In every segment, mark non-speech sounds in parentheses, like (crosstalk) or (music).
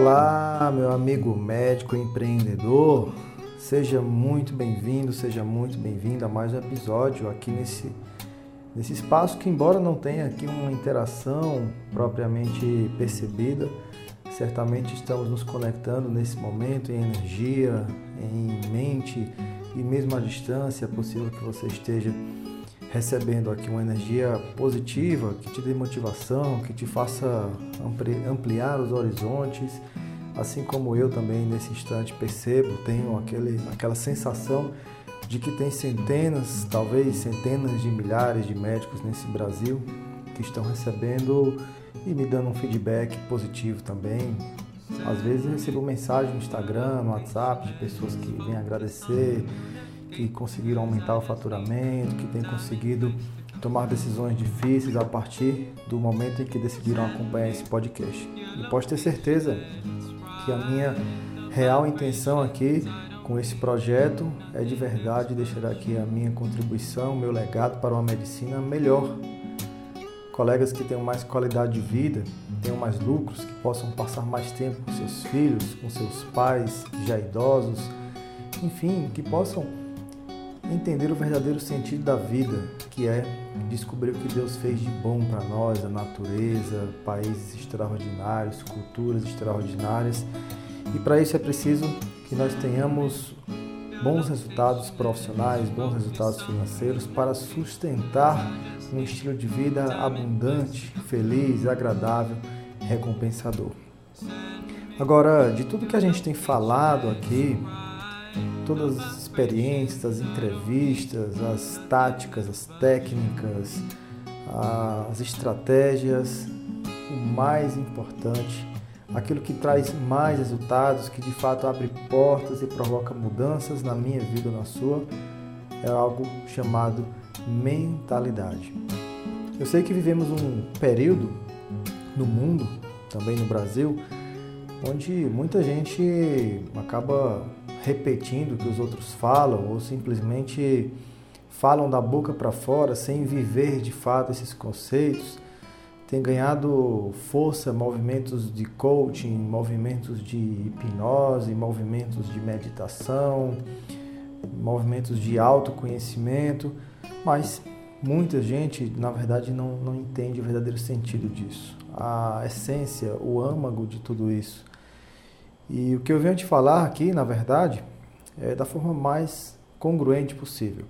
Olá, meu amigo médico empreendedor. Seja muito bem-vindo, seja muito bem-vinda a mais um episódio aqui nesse, nesse espaço que, embora não tenha aqui uma interação propriamente percebida, certamente estamos nos conectando nesse momento em energia, em mente e mesmo à distância. É possível que você esteja recebendo aqui uma energia positiva que te dê motivação, que te faça ampliar os horizontes, assim como eu também nesse instante percebo, tenho aquele, aquela sensação de que tem centenas, talvez centenas de milhares de médicos nesse Brasil que estão recebendo e me dando um feedback positivo também. Às vezes eu recebo mensagem no Instagram, no WhatsApp de pessoas que vêm agradecer, que conseguiram aumentar o faturamento, que têm conseguido tomar decisões difíceis a partir do momento em que decidiram acompanhar esse podcast. E pode ter certeza que a minha real intenção aqui com esse projeto é de verdade deixar aqui a minha contribuição, meu legado para uma medicina melhor. Colegas que tenham mais qualidade de vida, tenham mais lucros, que possam passar mais tempo com seus filhos, com seus pais já idosos, enfim, que possam entender o verdadeiro sentido da vida, que é descobrir o que Deus fez de bom para nós, a natureza, países extraordinários, culturas extraordinárias. E para isso é preciso que nós tenhamos bons resultados profissionais, bons resultados financeiros para sustentar um estilo de vida abundante, feliz, agradável, recompensador. Agora, de tudo que a gente tem falado aqui, todas as experiências, as entrevistas, as táticas, as técnicas, as estratégias, o mais importante, aquilo que traz mais resultados, que de fato abre portas e provoca mudanças na minha vida na sua, é algo chamado mentalidade. Eu sei que vivemos um período no mundo, também no Brasil, onde muita gente acaba repetindo o que os outros falam ou simplesmente falam da boca para fora sem viver de fato esses conceitos, tem ganhado força movimentos de coaching, movimentos de hipnose, movimentos de meditação, movimentos de autoconhecimento, mas muita gente, na verdade, não, não entende o verdadeiro sentido disso, a essência, o âmago de tudo isso. E o que eu venho te falar aqui, na verdade, é da forma mais congruente possível.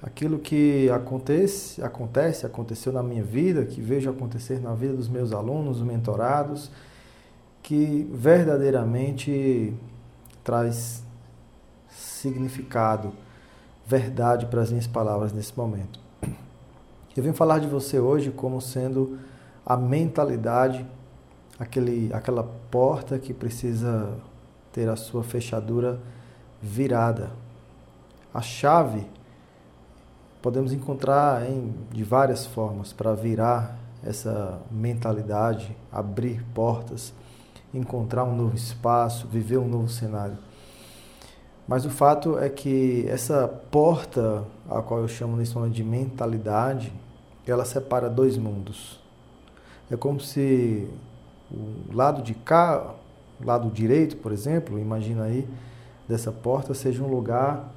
Aquilo que acontece, acontece, aconteceu na minha vida, que vejo acontecer na vida dos meus alunos, mentorados, que verdadeiramente traz significado, verdade para as minhas palavras nesse momento. Eu venho falar de você hoje como sendo a mentalidade aquele, aquela porta que precisa ter a sua fechadura virada. A chave podemos encontrar em, de várias formas para virar essa mentalidade, abrir portas, encontrar um novo espaço, viver um novo cenário. Mas o fato é que essa porta, a qual eu chamo nesse momento de mentalidade, ela separa dois mundos. É como se o lado de cá, o lado direito, por exemplo, imagina aí, dessa porta seja um lugar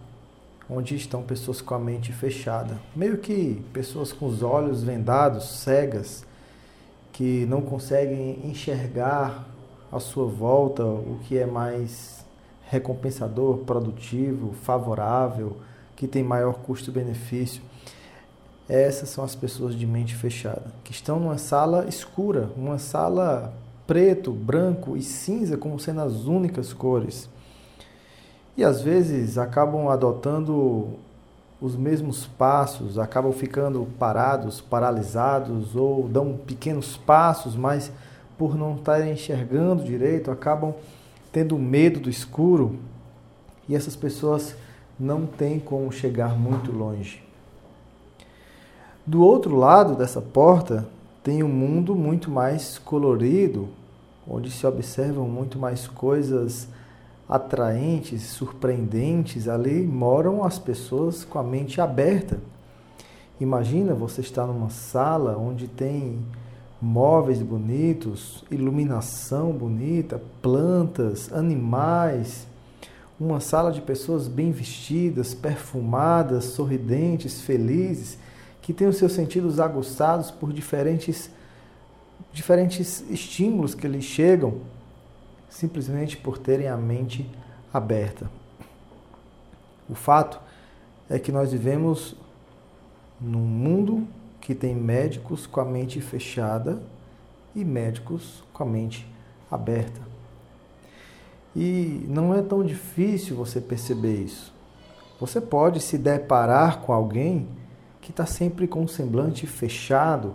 onde estão pessoas com a mente fechada, meio que pessoas com os olhos vendados, cegas, que não conseguem enxergar à sua volta o que é mais recompensador, produtivo, favorável, que tem maior custo-benefício. Essas são as pessoas de mente fechada, que estão numa sala escura, uma sala preto, branco e cinza como sendo as únicas cores. E às vezes acabam adotando os mesmos passos, acabam ficando parados, paralisados ou dão pequenos passos, mas por não estarem enxergando direito, acabam tendo medo do escuro e essas pessoas não têm como chegar muito longe. Do outro lado dessa porta tem um mundo muito mais colorido, onde se observam muito mais coisas atraentes, surpreendentes. Ali moram as pessoas com a mente aberta. Imagina você estar numa sala onde tem móveis bonitos, iluminação bonita, plantas, animais, uma sala de pessoas bem vestidas, perfumadas, sorridentes, felizes, que têm os seus sentidos aguçados por diferentes, diferentes estímulos que lhes chegam, simplesmente por terem a mente aberta. O fato é que nós vivemos num mundo que tem médicos com a mente fechada e médicos com a mente aberta. E não é tão difícil você perceber isso. Você pode se deparar com alguém que está sempre com um semblante fechado,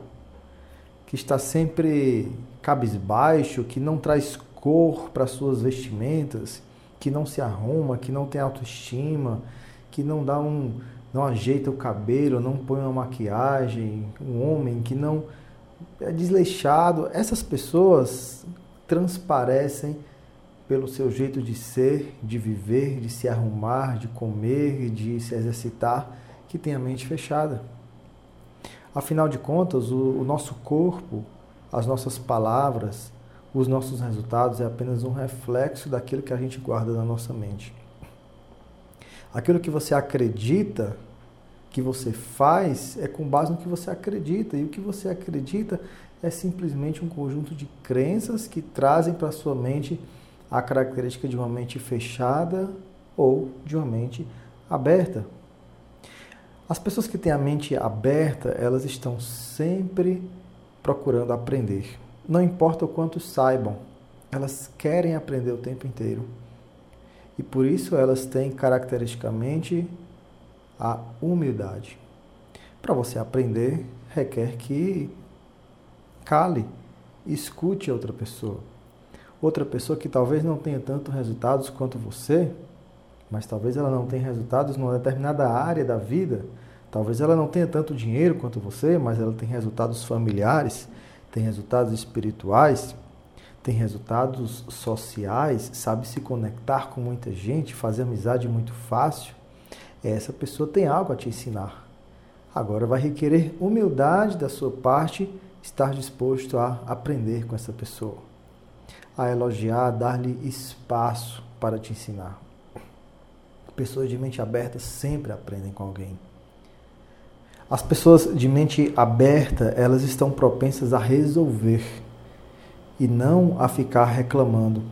que está sempre cabisbaixo, que não traz cor para suas vestimentas, que não se arruma, que não tem autoestima, que não dá um, não ajeita o cabelo, não põe uma maquiagem, um homem que não é desleixado, essas pessoas transparecem pelo seu jeito de ser, de viver, de se arrumar, de comer, de se exercitar, que tem a mente fechada. Afinal de contas, o, o nosso corpo, as nossas palavras, os nossos resultados é apenas um reflexo daquilo que a gente guarda na nossa mente. Aquilo que você acredita que você faz é com base no que você acredita. E o que você acredita é simplesmente um conjunto de crenças que trazem para sua mente a característica de uma mente fechada ou de uma mente aberta. As pessoas que têm a mente aberta, elas estão sempre procurando aprender. Não importa o quanto saibam, elas querem aprender o tempo inteiro. E por isso elas têm caracteristicamente a humildade. Para você aprender, requer que cale, escute outra pessoa. Outra pessoa que talvez não tenha tanto resultados quanto você, mas talvez ela não tenha resultados numa determinada área da vida. Talvez ela não tenha tanto dinheiro quanto você, mas ela tem resultados familiares tem resultados espirituais, tem resultados sociais, sabe se conectar com muita gente, fazer amizade muito fácil, essa pessoa tem algo a te ensinar. Agora vai requerer humildade da sua parte estar disposto a aprender com essa pessoa, a elogiar, dar-lhe espaço para te ensinar. Pessoas de mente aberta sempre aprendem com alguém. As pessoas de mente aberta, elas estão propensas a resolver e não a ficar reclamando.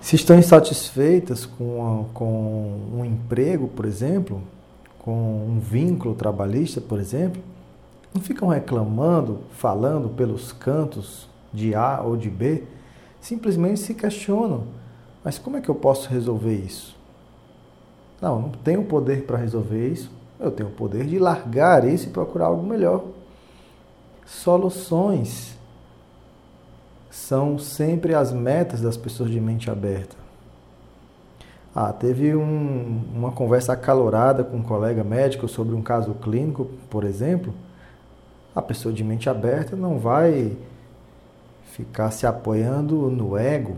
Se estão insatisfeitas com, a, com um emprego, por exemplo, com um vínculo trabalhista, por exemplo, não ficam reclamando, falando pelos cantos de A ou de B, simplesmente se questionam: mas como é que eu posso resolver isso? Não, não tenho poder para resolver isso. Eu tenho o poder de largar isso e procurar algo melhor. Soluções são sempre as metas das pessoas de mente aberta. Ah, teve um, uma conversa acalorada com um colega médico sobre um caso clínico, por exemplo. A pessoa de mente aberta não vai ficar se apoiando no ego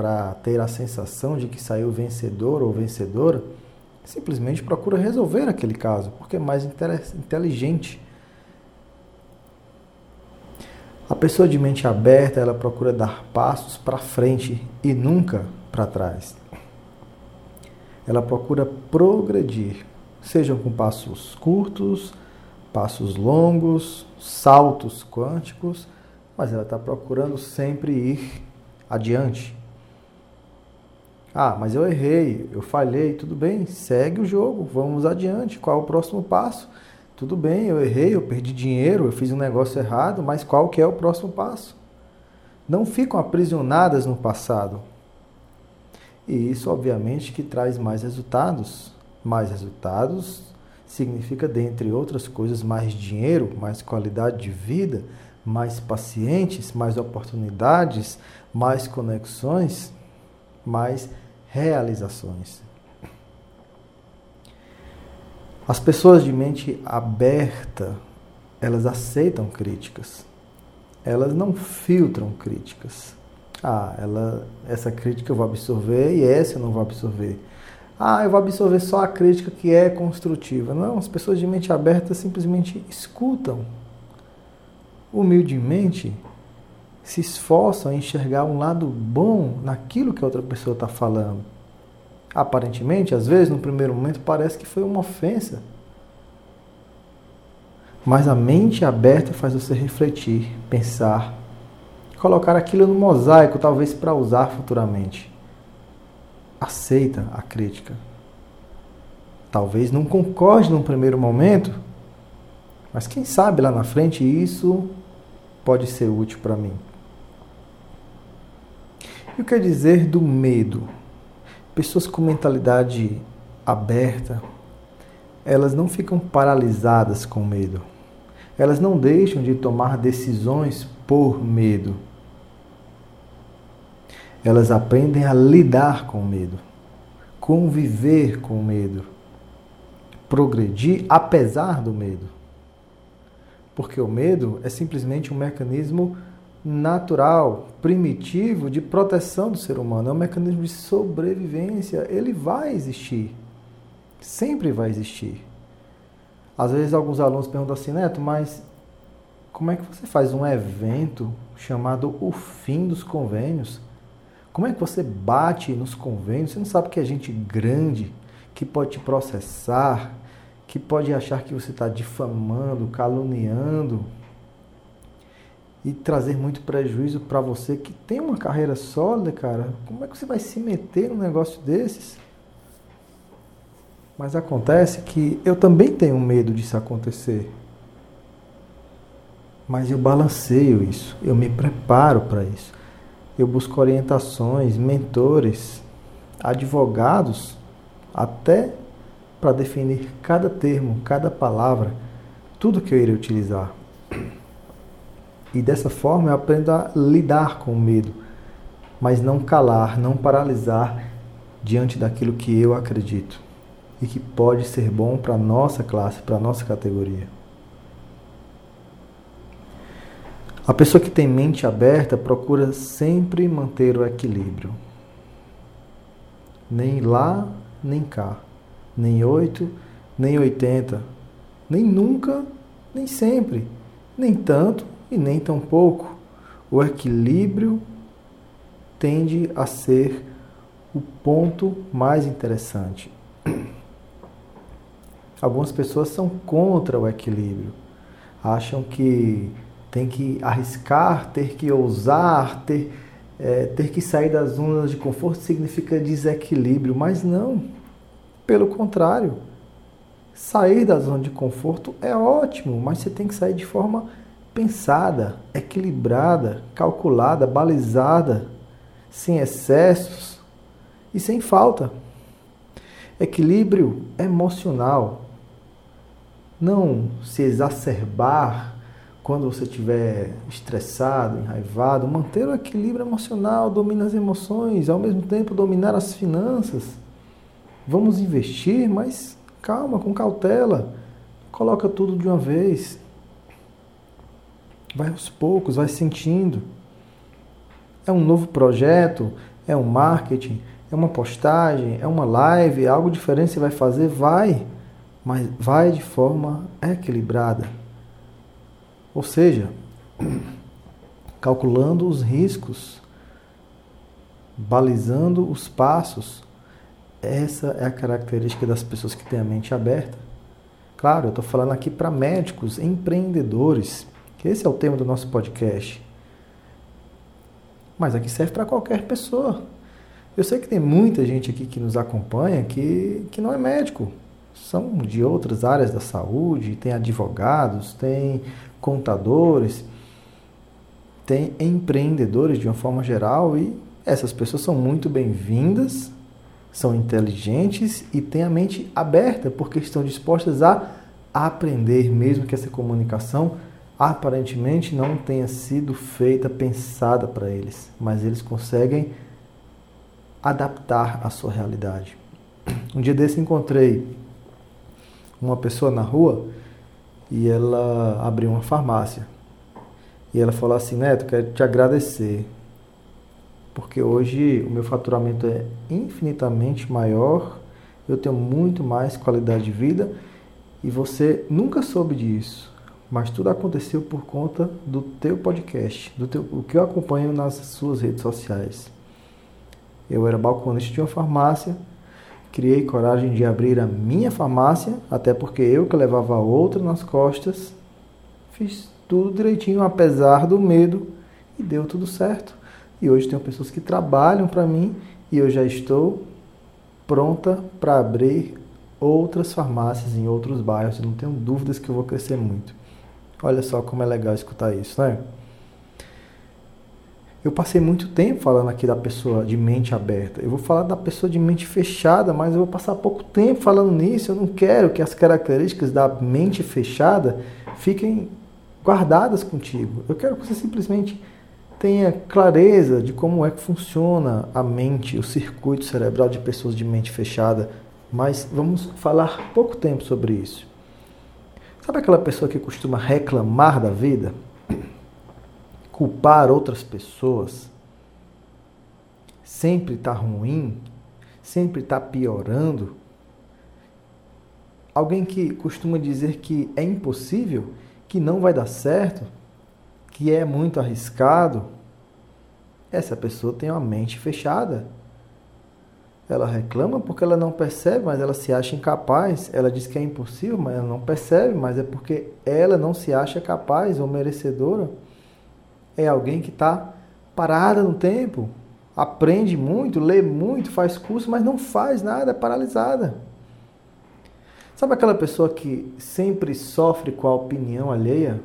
para ter a sensação de que saiu vencedor ou vencedora simplesmente procura resolver aquele caso, porque é mais inteligente. A pessoa de mente aberta, ela procura dar passos para frente e nunca para trás. Ela procura progredir, sejam com passos curtos, passos longos, saltos quânticos, mas ela está procurando sempre ir adiante. Ah, mas eu errei, eu falhei, tudo bem, segue o jogo, vamos adiante. Qual é o próximo passo? Tudo bem, eu errei, eu perdi dinheiro, eu fiz um negócio errado, mas qual que é o próximo passo? Não ficam aprisionadas no passado. E isso, obviamente, que traz mais resultados. Mais resultados significa, dentre outras coisas, mais dinheiro, mais qualidade de vida, mais pacientes, mais oportunidades, mais conexões, mais realizações. As pessoas de mente aberta, elas aceitam críticas. Elas não filtram críticas. Ah, ela, essa crítica eu vou absorver e essa eu não vou absorver. Ah, eu vou absorver só a crítica que é construtiva. Não, as pessoas de mente aberta simplesmente escutam. humildemente se esforçam a enxergar um lado bom naquilo que a outra pessoa está falando. Aparentemente, às vezes, no primeiro momento, parece que foi uma ofensa. Mas a mente aberta faz você refletir, pensar, colocar aquilo no mosaico, talvez para usar futuramente. Aceita a crítica. Talvez não concorde num primeiro momento, mas quem sabe lá na frente isso pode ser útil para mim. E o que dizer do medo? Pessoas com mentalidade aberta, elas não ficam paralisadas com medo. Elas não deixam de tomar decisões por medo. Elas aprendem a lidar com medo, conviver com medo, progredir apesar do medo. Porque o medo é simplesmente um mecanismo natural, primitivo de proteção do ser humano, é um mecanismo de sobrevivência. Ele vai existir, sempre vai existir. Às vezes alguns alunos perguntam assim, Neto, mas como é que você faz um evento chamado O Fim dos Convênios? Como é que você bate nos convênios? Você não sabe que é gente grande que pode te processar, que pode achar que você está difamando, caluniando e trazer muito prejuízo para você que tem uma carreira sólida, cara. Como é que você vai se meter num negócio desses? Mas acontece que eu também tenho medo disso acontecer. Mas eu balanceio isso, eu me preparo para isso. Eu busco orientações, mentores, advogados, até para definir cada termo, cada palavra, tudo que eu irei utilizar. E dessa forma eu aprendo a lidar com o medo, mas não calar, não paralisar diante daquilo que eu acredito e que pode ser bom para a nossa classe, para a nossa categoria. A pessoa que tem mente aberta procura sempre manter o equilíbrio. Nem lá, nem cá. Nem oito, nem oitenta. Nem nunca, nem sempre. Nem tanto e nem tão pouco. O equilíbrio tende a ser o ponto mais interessante. (clears throat) Algumas pessoas são contra o equilíbrio, acham que tem que arriscar, ter que ousar, ter, é, ter que sair das zonas de conforto significa desequilíbrio, mas não. Pelo contrário, sair da zona de conforto é ótimo, mas você tem que sair de forma pensada, equilibrada, calculada, balizada, sem excessos e sem falta. Equilíbrio emocional não se exacerbar quando você estiver estressado, enraivado, manter o equilíbrio emocional, dominar as emoções, ao mesmo tempo dominar as finanças. Vamos investir, mas calma, com cautela. Coloca tudo de uma vez. Vai aos poucos, vai sentindo. É um novo projeto, é um marketing, é uma postagem, é uma live, é algo diferente você vai fazer, vai mas vai de forma equilibrada. Ou seja, (clears throat) calculando os riscos, balizando os passos. Essa é a característica das pessoas que têm a mente aberta. Claro, eu estou falando aqui para médicos, empreendedores, que esse é o tema do nosso podcast. Mas aqui serve para qualquer pessoa. Eu sei que tem muita gente aqui que nos acompanha que, que não é médico, são de outras áreas da saúde, tem advogados, tem contadores, tem empreendedores de uma forma geral e essas pessoas são muito bem-vindas, são inteligentes e têm a mente aberta porque estão dispostas a aprender, mesmo que essa comunicação aparentemente não tenha sido feita, pensada para eles, mas eles conseguem adaptar a sua realidade. (clears throat) Um dia desse encontrei uma pessoa na rua e ela abriu uma farmácia. E ela falou assim, Neto, quero te agradecer. Porque hoje o meu faturamento é infinitamente maior, eu tenho muito mais qualidade de vida e você nunca soube disso. Mas tudo aconteceu por conta do teu podcast, do teu, o que eu acompanho nas suas redes sociais. Eu era balconista de uma farmácia, criei coragem de abrir a minha farmácia, até porque eu que levava outra nas costas, fiz tudo direitinho, apesar do medo, e deu tudo certo. E hoje tenho pessoas que trabalham para mim e eu já estou pronta para abrir outras farmácias em outros bairros. Eu não tenho dúvidas que eu vou crescer muito. Olha só como é legal escutar isso, né? Eu passei muito tempo falando aqui da pessoa de mente aberta. Eu vou falar da pessoa de mente fechada, mas eu vou passar pouco tempo falando nisso. Eu não quero que as características da mente fechada fiquem guardadas contigo. Eu quero que você simplesmente tenha clareza de como é que funciona a mente, o circuito cerebral de pessoas de mente fechada. Mas vamos falar pouco tempo sobre isso. Sabe aquela pessoa que costuma reclamar da vida? Culpar outras pessoas? Sempre está ruim? Sempre está piorando? Alguém que costuma dizer que é impossível, que não vai dar certo, que é muito arriscado? Essa pessoa tem uma mente fechada ela reclama porque ela não percebe, mas ela se acha incapaz. Ela diz que é impossível, mas ela não percebe, mas é porque ela não se acha capaz ou merecedora. É alguém que está parada no tempo, aprende muito, lê muito, faz curso, mas não faz nada, é paralisada. Sabe aquela pessoa que sempre sofre com a opinião alheia?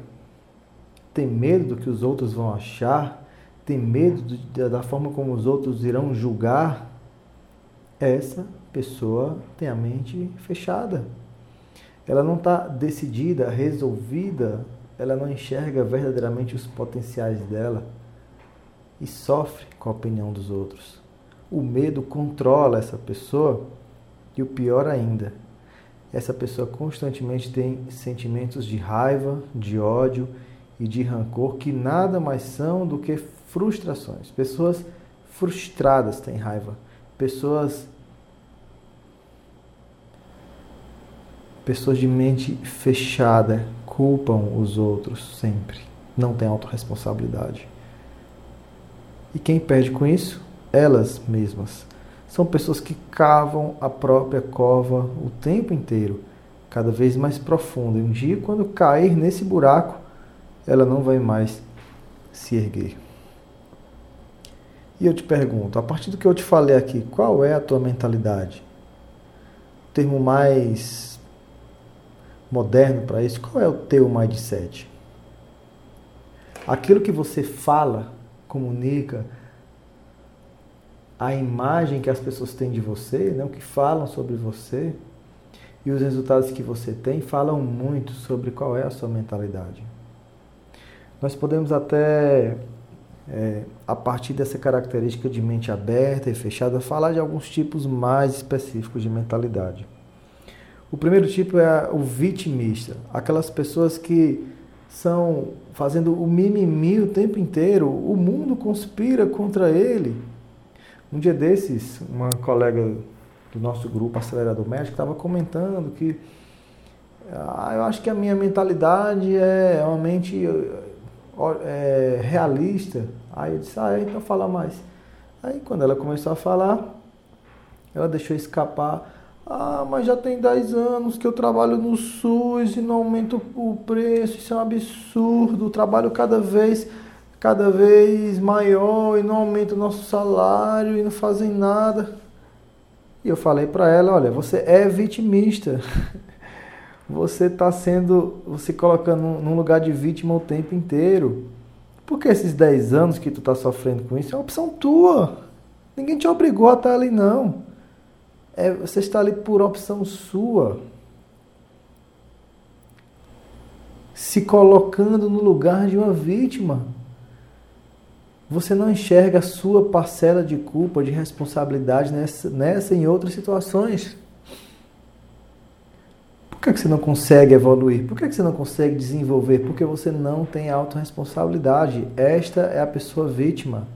Tem medo do que os outros vão achar? Tem medo da forma como os outros irão julgar? Essa pessoa tem a mente fechada. Ela não está decidida, resolvida, ela não enxerga verdadeiramente os potenciais dela e sofre com a opinião dos outros. O medo controla essa pessoa e o pior ainda, essa pessoa constantemente tem sentimentos de raiva, de ódio e de rancor que nada mais são do que frustrações. Pessoas frustradas têm raiva pessoas pessoas de mente fechada culpam os outros sempre, não tem autorresponsabilidade. E quem perde com isso? Elas mesmas. São pessoas que cavam a própria cova o tempo inteiro, cada vez mais profunda. E um dia, quando cair nesse buraco, ela não vai mais se erguer. E eu te pergunto, a partir do que eu te falei aqui, qual é a tua mentalidade? O termo mais moderno para isso, qual é o teu mindset? Aquilo que você fala, comunica, a imagem que as pessoas têm de você, né, o que falam sobre você e os resultados que você tem falam muito sobre qual é a sua mentalidade. Nós podemos até é, a partir dessa característica de mente aberta e fechada, falar de alguns tipos mais específicos de mentalidade. O primeiro tipo é o vitimista, aquelas pessoas que são fazendo o mimimi o tempo inteiro, o mundo conspira contra ele. Um dia desses, uma colega do nosso grupo Acelerador Médico estava comentando que ah, eu acho que a minha mentalidade é uma mente é, realista. Aí eu disse, ah, é, então fala mais. Aí quando ela começou a falar, ela deixou escapar. Ah, mas já tem 10 anos que eu trabalho no SUS e não aumento o preço, isso é um absurdo. O trabalho cada vez, cada vez maior e não aumenta o nosso salário e não fazem nada. E eu falei para ela, olha, você é vitimista. (laughs) você está sendo, você colocando num lugar de vítima o tempo inteiro. Porque esses 10 anos que tu está sofrendo com isso é uma opção tua. Ninguém te obrigou a estar tá ali, não. É, você está ali por opção sua. Se colocando no lugar de uma vítima. Você não enxerga a sua parcela de culpa, de responsabilidade nessa, nessa e em outras situações. Por que você não consegue evoluir? Por que você não consegue desenvolver? Porque você não tem autorresponsabilidade. Esta é a pessoa vítima.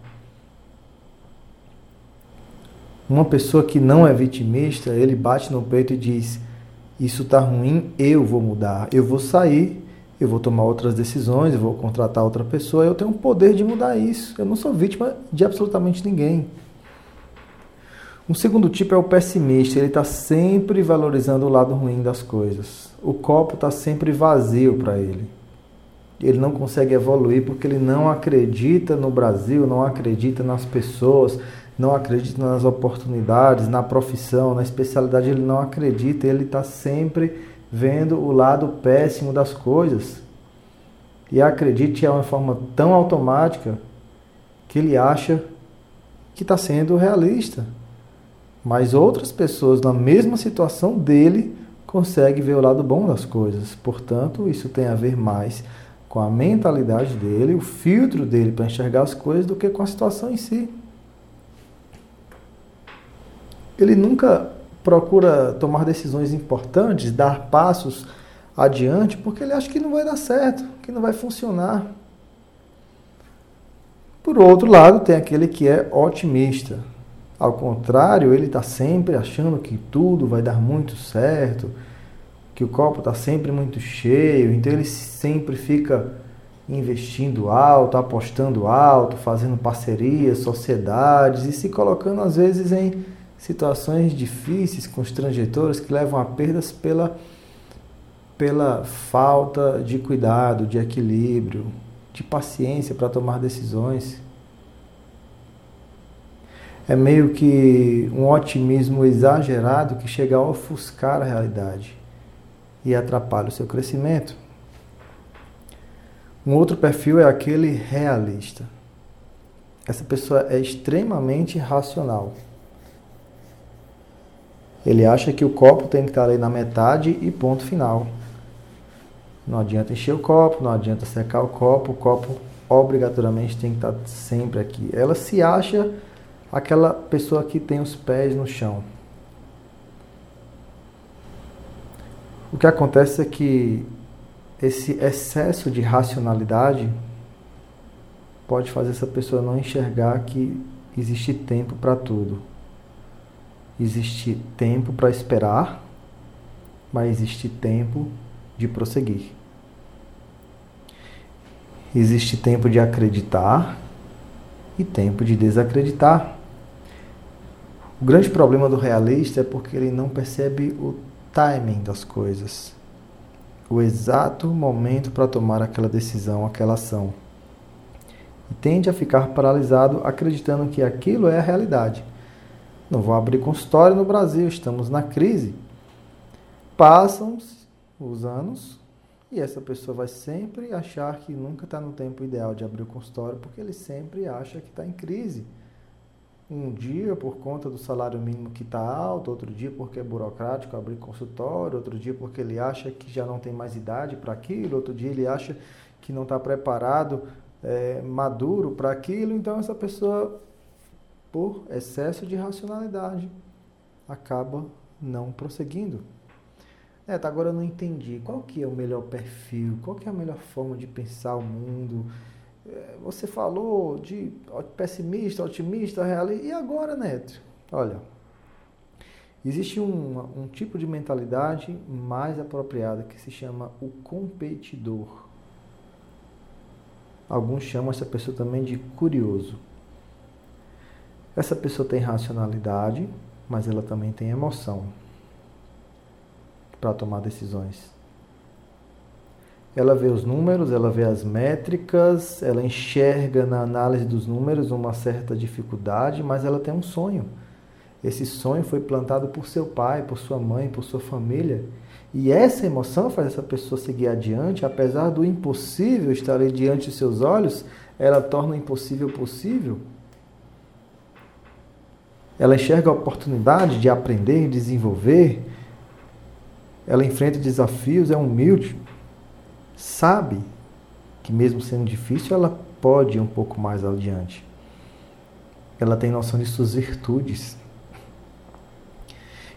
Uma pessoa que não é vitimista, ele bate no peito e diz: Isso está ruim, eu vou mudar, eu vou sair eu vou tomar outras decisões, eu vou contratar outra pessoa, eu tenho o poder de mudar isso. Eu não sou vítima de absolutamente ninguém. Um segundo tipo é o pessimista, ele está sempre valorizando o lado ruim das coisas. O copo está sempre vazio para ele. Ele não consegue evoluir porque ele não acredita no Brasil, não acredita nas pessoas, não acredita nas oportunidades, na profissão, na especialidade, ele não acredita, ele está sempre vendo o lado péssimo das coisas. E acredite, é uma forma tão automática que ele acha que está sendo realista. Mas outras pessoas na mesma situação dele conseguem ver o lado bom das coisas. Portanto, isso tem a ver mais com a mentalidade dele, o filtro dele para enxergar as coisas do que com a situação em si. Ele nunca procura tomar decisões importantes, dar passos adiante, porque ele acha que não vai dar certo, que não vai funcionar. Por outro lado, tem aquele que é otimista. Ao contrário, ele está sempre achando que tudo vai dar muito certo, que o copo está sempre muito cheio, então ele sempre fica investindo alto, apostando alto, fazendo parcerias, sociedades e se colocando às vezes em situações difíceis, constrangedoras, que levam a perdas pela, pela falta de cuidado, de equilíbrio, de paciência para tomar decisões. É meio que um otimismo exagerado que chega a ofuscar a realidade e atrapalha o seu crescimento. Um outro perfil é aquele realista. Essa pessoa é extremamente racional. Ele acha que o copo tem que estar ali na metade e ponto final. Não adianta encher o copo, não adianta secar o copo, o copo obrigatoriamente tem que estar sempre aqui. Ela se acha aquela pessoa que tem os pés no chão. O que acontece é que esse excesso de racionalidade pode fazer essa pessoa não enxergar que existe tempo para tudo. Existe tempo para esperar, mas existe tempo de prosseguir. Existe tempo de acreditar e tempo de desacreditar. O grande problema do realista é porque ele não percebe o timing das coisas, o exato momento para tomar aquela decisão, aquela ação. E tende a ficar paralisado acreditando que aquilo é a realidade. Não vou abrir consultório no Brasil, estamos na crise. Passam os anos e essa pessoa vai sempre achar que nunca está no tempo ideal de abrir o consultório, porque ele sempre acha que está em crise. Um dia por conta do salário mínimo que está alto, outro dia porque é burocrático abrir consultório, outro dia porque ele acha que já não tem mais idade para aquilo, outro dia ele acha que não está preparado, é, maduro para aquilo. Então essa pessoa por excesso de racionalidade, acaba não prosseguindo. É, tá, agora eu não entendi. Qual que é o melhor perfil? Qual que é a melhor forma de pensar o mundo? É, você falou de pessimista, otimista, realista. E agora, Neto? Olha, existe um, um tipo de mentalidade mais apropriada que se chama o competidor. Alguns chamam essa pessoa também de curioso. Essa pessoa tem racionalidade, mas ela também tem emoção para tomar decisões. Ela vê os números, ela vê as métricas, ela enxerga na análise dos números uma certa dificuldade, mas ela tem um sonho. Esse sonho foi plantado por seu pai, por sua mãe, por sua família. E essa emoção faz essa pessoa seguir adiante, apesar do impossível estar ali diante de seus olhos, ela torna o impossível possível ela enxerga a oportunidade de aprender, desenvolver, ela enfrenta desafios, é humilde, sabe que mesmo sendo difícil, ela pode ir um pouco mais adiante. Ela tem noção de suas virtudes.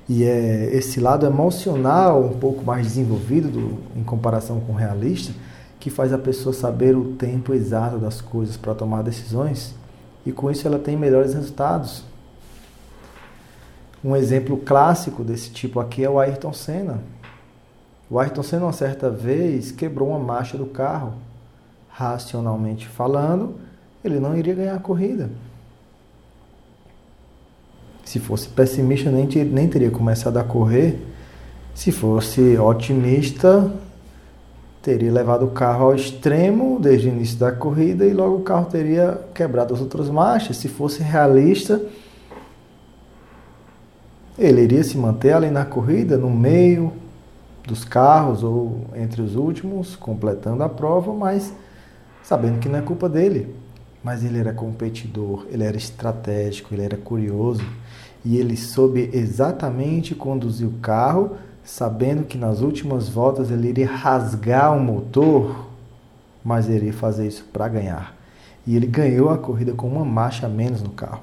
E é esse lado emocional um pouco mais desenvolvido do, em comparação com o realista que faz a pessoa saber o tempo exato das coisas para tomar decisões e com isso ela tem melhores resultados. Um exemplo clássico desse tipo aqui é o Ayrton Senna. O Ayrton Senna, uma certa vez, quebrou uma marcha do carro. Racionalmente falando, ele não iria ganhar a corrida. Se fosse pessimista, nem, nem teria começado a correr. Se fosse otimista, teria levado o carro ao extremo desde o início da corrida e logo o carro teria quebrado as outras marchas. Se fosse realista, ele iria se manter ali na corrida, no meio dos carros ou entre os últimos, completando a prova, mas sabendo que não é culpa dele. Mas ele era competidor, ele era estratégico, ele era curioso e ele soube exatamente conduzir o carro, sabendo que nas últimas voltas ele iria rasgar o motor, mas ele iria fazer isso para ganhar. E ele ganhou a corrida com uma marcha menos no carro.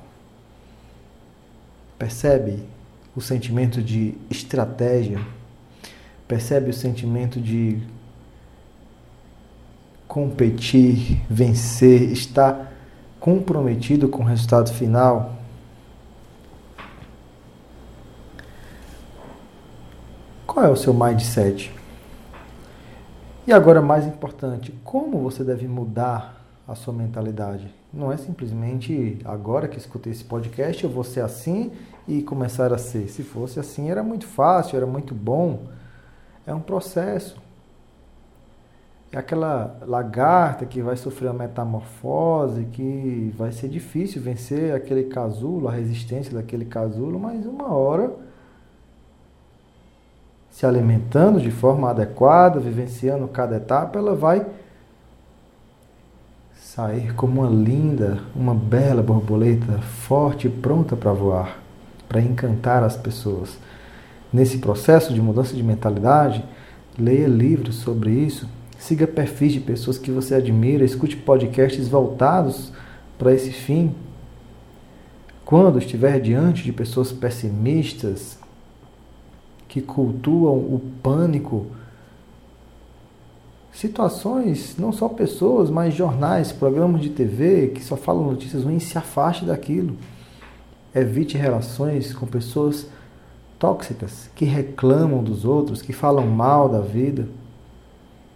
Percebe o sentimento de estratégia? Percebe o sentimento de competir, vencer, estar comprometido com o resultado final? Qual é o seu mindset? E agora, mais importante, como você deve mudar a sua mentalidade? Não é simplesmente agora que escutei esse podcast eu vou ser assim e começar a ser. Se fosse assim, era muito fácil, era muito bom. É um processo. É aquela lagarta que vai sofrer a metamorfose, que vai ser difícil vencer aquele casulo, a resistência daquele casulo, mas uma hora se alimentando de forma adequada, vivenciando cada etapa, ela vai sair como uma linda, uma bela borboleta, forte e pronta para voar, para encantar as pessoas. Nesse processo de mudança de mentalidade, leia livros sobre isso, siga perfis de pessoas que você admira, escute podcasts voltados para esse fim. Quando estiver diante de pessoas pessimistas, que cultuam o pânico. Situações, não só pessoas, mas jornais, programas de TV que só falam notícias ruins, se afaste daquilo. Evite relações com pessoas tóxicas, que reclamam dos outros, que falam mal da vida,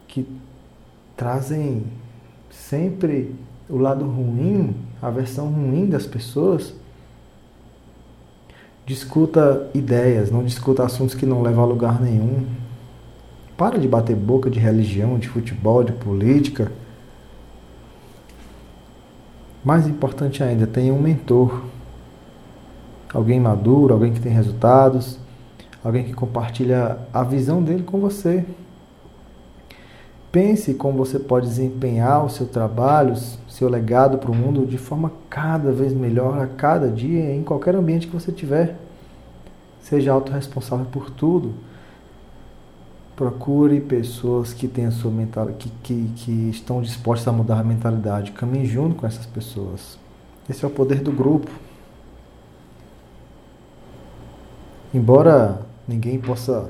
que trazem sempre o lado ruim, a versão ruim das pessoas. Discuta ideias, não discuta assuntos que não levam a lugar nenhum. Para de bater boca de religião, de futebol, de política. Mais importante ainda, tenha um mentor. Alguém maduro, alguém que tem resultados, alguém que compartilha a visão dele com você. Pense como você pode desempenhar o seu trabalho, seu legado para o mundo de forma cada vez melhor a cada dia, em qualquer ambiente que você tiver. Seja autorresponsável por tudo. Procure pessoas que têm sua mentalidade, que, que, que estão dispostas a mudar a mentalidade. Caminhe junto com essas pessoas. Esse é o poder do grupo. Embora ninguém possa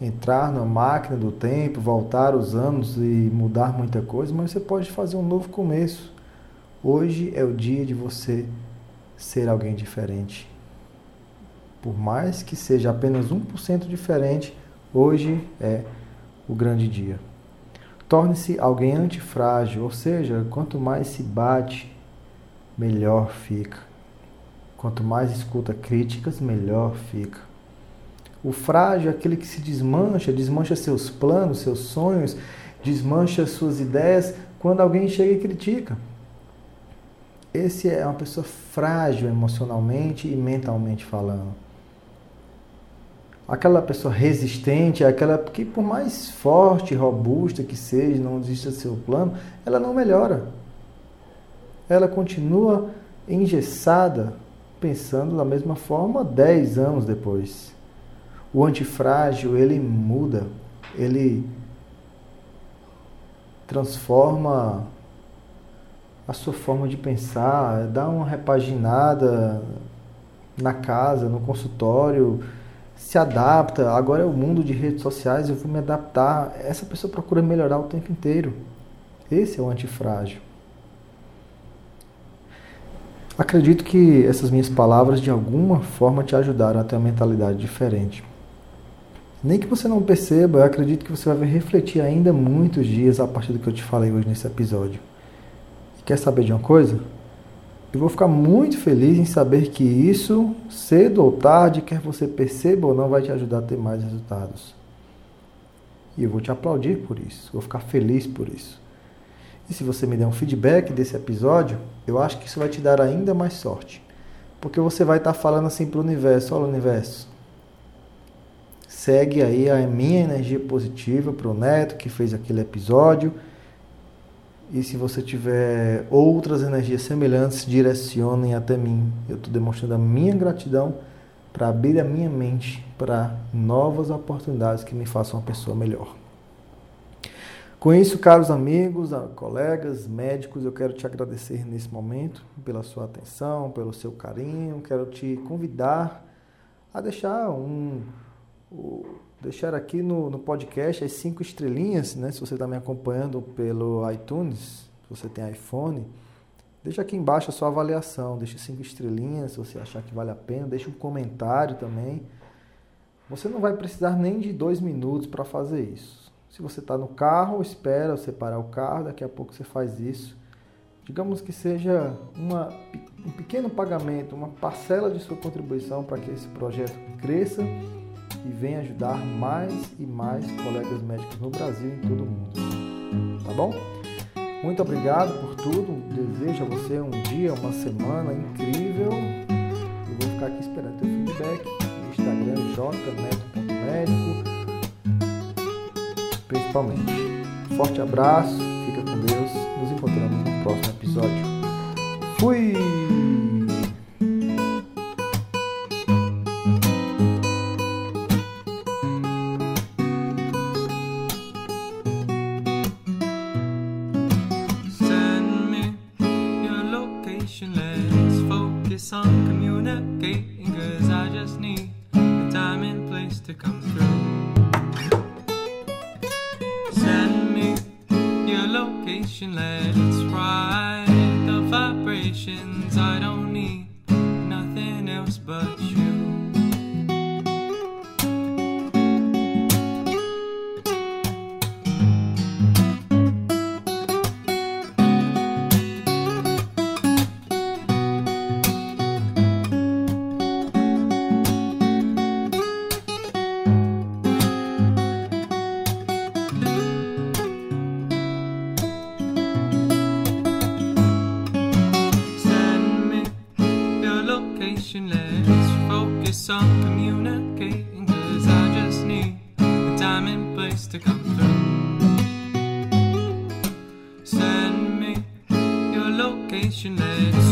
entrar na máquina do tempo, voltar os anos e mudar muita coisa, mas você pode fazer um novo começo. Hoje é o dia de você ser alguém diferente. Por mais que seja apenas 1% diferente, hoje é o grande dia. Torne-se alguém antifrágil, ou seja, quanto mais se bate, melhor fica. Quanto mais escuta críticas, melhor fica. O frágil é aquele que se desmancha, desmancha seus planos, seus sonhos, desmancha suas ideias quando alguém chega e critica. Esse é uma pessoa frágil emocionalmente e mentalmente falando. Aquela pessoa resistente, aquela que por mais forte, robusta que seja, não desista do seu plano, ela não melhora. Ela continua engessada, pensando da mesma forma 10 anos depois. O antifrágil, ele muda, ele transforma a sua forma de pensar, dá uma repaginada na casa, no consultório, se adapta. Agora é o mundo de redes sociais, eu vou me adaptar. Essa pessoa procura melhorar o tempo inteiro. Esse é o antifrágil. Acredito que essas minhas palavras de alguma forma te ajudaram a ter uma mentalidade diferente. Nem que você não perceba, eu acredito que você vai refletir ainda muitos dias a partir do que eu te falei hoje nesse episódio. Quer saber de uma coisa? Eu vou ficar muito feliz em saber que isso, cedo ou tarde, quer você perceba ou não, vai te ajudar a ter mais resultados. E eu vou te aplaudir por isso, vou ficar feliz por isso. E se você me der um feedback desse episódio, eu acho que isso vai te dar ainda mais sorte. Porque você vai estar falando assim para o universo: olha, universo, segue aí a minha energia positiva para o neto que fez aquele episódio. E se você tiver outras energias semelhantes, direcionem até mim. Eu estou demonstrando a minha gratidão para abrir a minha mente para novas oportunidades que me façam uma pessoa melhor. Com isso, caros amigos, colegas, médicos, eu quero te agradecer nesse momento pela sua atenção, pelo seu carinho. Quero te convidar a deixar um, deixar aqui no, no podcast as cinco estrelinhas, né? Se você está me acompanhando pelo iTunes, se você tem iPhone, deixa aqui embaixo a sua avaliação, deixa cinco estrelinhas se você achar que vale a pena, deixa um comentário também. Você não vai precisar nem de dois minutos para fazer isso. Se você está no carro, espera você parar o carro, daqui a pouco você faz isso. Digamos que seja uma, um pequeno pagamento, uma parcela de sua contribuição para que esse projeto cresça e venha ajudar mais e mais colegas médicos no Brasil e em todo o mundo. Tá bom? Muito obrigado por tudo. Desejo a você um dia, uma semana incrível. Eu vou ficar aqui esperando teu feedback no Instagram jneto.médico principalmente. Forte abraço, fica com Deus. Nos encontramos no próximo episódio. Fui! passionate